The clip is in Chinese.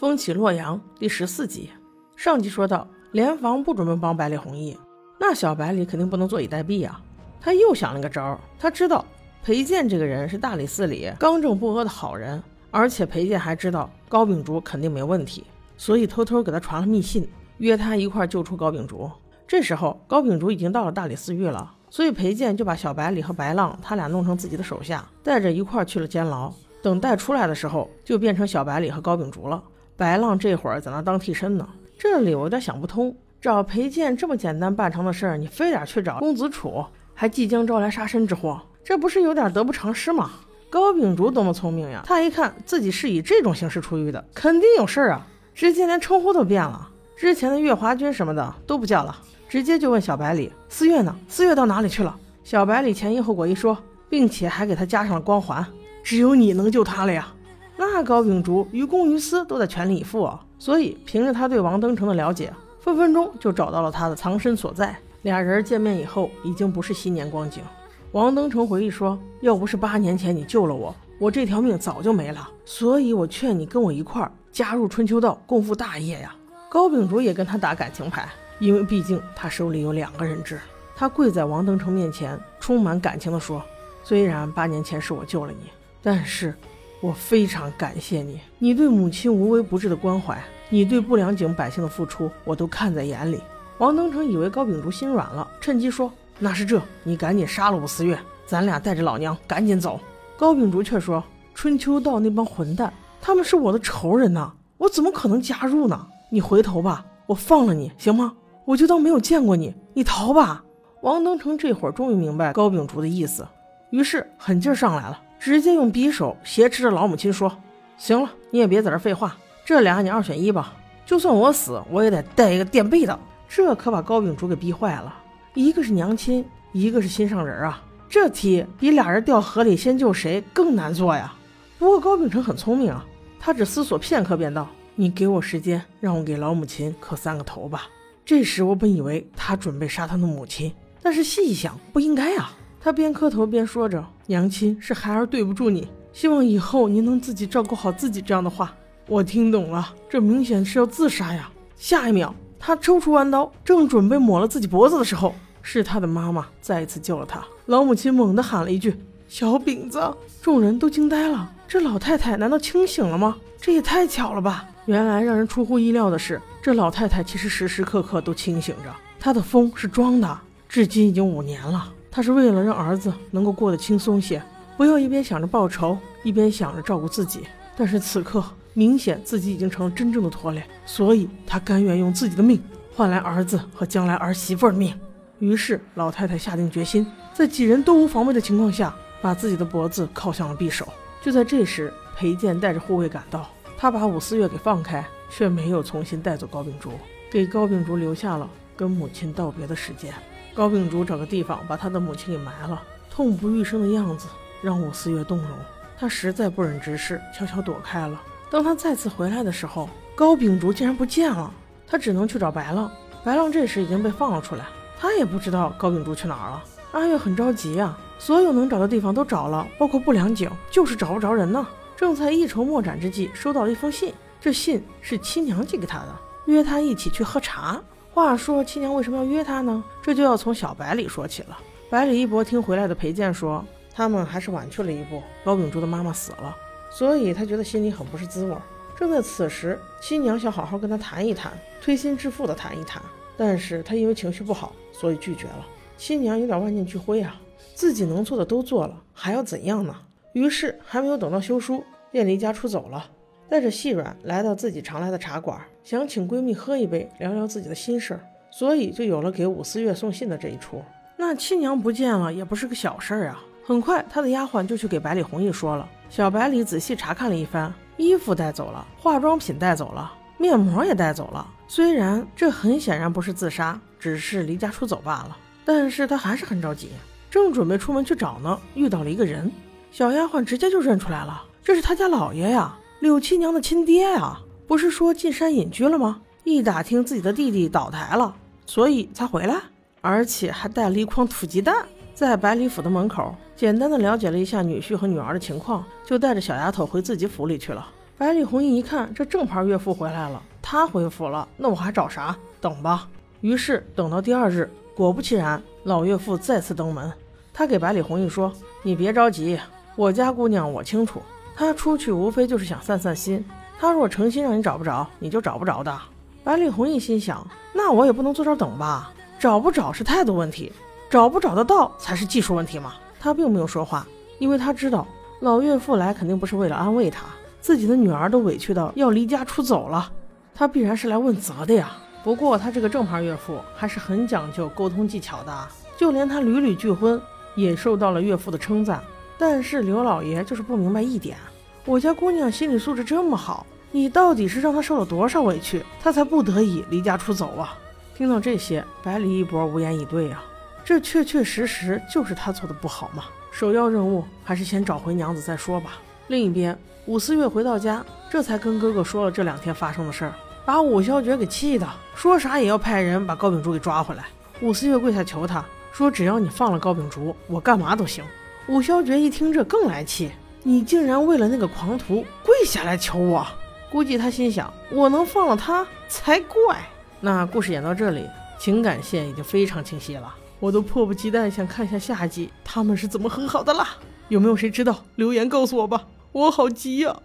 风起洛阳第十四集，上集说到，联防不准备帮百里弘毅，那小百里肯定不能坐以待毙啊！他又想了个招儿，他知道裴健这个人是大理寺里刚正不阿的好人，而且裴健还知道高秉烛肯定没问题，所以偷偷给他传了密信，约他一块救出高秉烛。这时候高秉烛已经到了大理寺狱了，所以裴健就把小百里和白浪他俩弄成自己的手下，带着一块去了监牢。等带出来的时候，就变成小百里和高秉烛了。白浪这会儿在那当替身呢，这里我有点想不通。找裴健这么简单办成的事儿，你非得去找公子楚，还即将招来杀身之祸，这不是有点得不偿失吗？高秉烛多么聪明呀！他一看自己是以这种形式出狱的，肯定有事儿啊，直接连称呼都变了，之前的月华君什么的都不叫了，直接就问小百里：“四月呢？四月到哪里去了？”小百里前因后果一说，并且还给他加上了光环：“只有你能救他了呀。”那高秉烛于公于私都在全力以赴啊，所以凭着他对王登成的了解，分分钟就找到了他的藏身所在。俩人见面以后，已经不是昔年光景。王登成回忆说：“要不是八年前你救了我，我这条命早就没了。所以我劝你跟我一块儿加入春秋道，共赴大业呀。”高秉烛也跟他打感情牌，因为毕竟他手里有两个人质。他跪在王登成面前，充满感情地说：“虽然八年前是我救了你，但是……”我非常感谢你，你对母亲无微不至的关怀，你对不良井百姓的付出，我都看在眼里。王登成以为高秉烛心软了，趁机说：“那是这，你赶紧杀了武思月，咱俩带着老娘赶紧走。”高秉烛却说：“春秋道那帮混蛋，他们是我的仇人呐，我怎么可能加入呢？你回头吧，我放了你，行吗？我就当没有见过你，你逃吧。”王登成这会儿终于明白高秉烛的意思，于是狠劲上来了。直接用匕首挟持着老母亲说：“行了，你也别在这废话，这俩你二选一吧。就算我死，我也得带一个垫背的。”这可把高秉烛给逼坏了。一个是娘亲，一个是心上人啊，这题比俩人掉河里先救谁更难做呀。不过高秉成很聪明啊，他只思索片刻便道：“你给我时间，让我给老母亲磕三个头吧。”这时我本以为他准备杀他的母亲，但是细一想，不应该啊。他边磕头边说着：“娘亲，是孩儿对不住你，希望以后您能自己照顾好自己。”这样的话，我听懂了，这明显是要自杀呀！下一秒，他抽出弯刀，正准备抹了自己脖子的时候，是他的妈妈再一次救了他。老母亲猛地喊了一句：“小饼子！”众人都惊呆了，这老太太难道清醒了吗？这也太巧了吧！原来让人出乎意料的是，这老太太其实时时刻刻都清醒着，她的疯是装的，至今已经五年了。他是为了让儿子能够过得轻松些，不要一边想着报仇，一边想着照顾自己。但是此刻明显自己已经成了真正的拖累，所以他甘愿用自己的命换来儿子和将来儿媳妇的命。于是老太太下定决心，在几人都无防备的情况下，把自己的脖子靠向了匕首。就在这时，裴健带着护卫赶到，他把武思月给放开，却没有重新带走高秉烛，给高秉烛留下了跟母亲道别的时间。高秉烛找个地方把他的母亲给埋了，痛不欲生的样子让武思月动容。他实在不忍直视，悄悄躲开了。当他再次回来的时候，高秉烛竟然不见了。他只能去找白浪。白浪这时已经被放了出来，他也不知道高秉烛去哪儿了。阿月很着急啊，所有能找的地方都找了，包括不良井，就是找不着人呢。正在一筹莫展之际，收到了一封信。这信是七娘寄给他的，约他一起去喝茶。话说七娘为什么要约他呢？这就要从小百里说起了。百里一博听回来的裴健说，他们还是晚去了一步。高秉烛的妈妈死了，所以他觉得心里很不是滋味。正在此时，七娘想好好跟他谈一谈，推心置腹的谈一谈，但是他因为情绪不好，所以拒绝了。七娘有点万念俱灰啊，自己能做的都做了，还要怎样呢？于是还没有等到休书，便离家出走了。带着细软来到自己常来的茶馆，想请闺蜜喝一杯，聊聊自己的心事儿，所以就有了给武思月送信的这一出。那亲娘不见了，也不是个小事儿啊。很快，他的丫鬟就去给百里弘毅说了。小百里仔细查看了一番，衣服带走了，化妆品带走了，面膜也带走了。虽然这很显然不是自杀，只是离家出走罢了，但是他还是很着急，正准备出门去找呢，遇到了一个人。小丫鬟直接就认出来了，这是他家老爷呀。柳七娘的亲爹啊，不是说进山隐居了吗？一打听自己的弟弟倒台了，所以才回来，而且还带了一筐土鸡蛋。在百里府的门口，简单的了解了一下女婿和女儿的情况，就带着小丫头回自己府里去了。百里红衣一看，这正牌岳父回来了，他回府了，那我还找啥？等吧。于是等到第二日，果不其然，老岳父再次登门。他给百里红衣说：“你别着急，我家姑娘我清楚，他出去无非就是想散散心。他若诚心让你找不着，你就找不着的。”百里红一心想：“那我也不能坐这等吧？找不找是态度问题，找不找得到才是技术问题嘛。”他并没有说话，因为他知道老岳父来肯定不是为了安慰他，自己的女儿都委屈到要离家出走了，他必然是来问责的呀。不过他这个正牌岳父还是很讲究沟通技巧的，就连他屡屡拒婚也受到了岳父的称赞。但是刘老爷就是不明白一点，我家姑娘心理素质这么好，你到底是让她受了多少委屈，她才不得已离家出走啊？听到这些，百里一博无言以对啊。这确确实实就是他做的不好嘛。首要任务还是先找回娘子再说吧。另一边，武思月回到家，这才跟哥哥说了这两天发生的事儿，把武萧爵给气的，说啥也要派人把高秉烛给抓回来。武思月跪下求他说：“只要你放了高秉烛，我干嘛都行。”武萧爵一听这更来气，你竟然为了那个狂徒跪下来求我？估计他心想：我能放了他才怪。那故事演到这里，情感线已经非常清晰了。我都迫不及待想看一下下集，他们是怎么和好的啦？有没有谁知道？留言告诉我吧，我好急呀！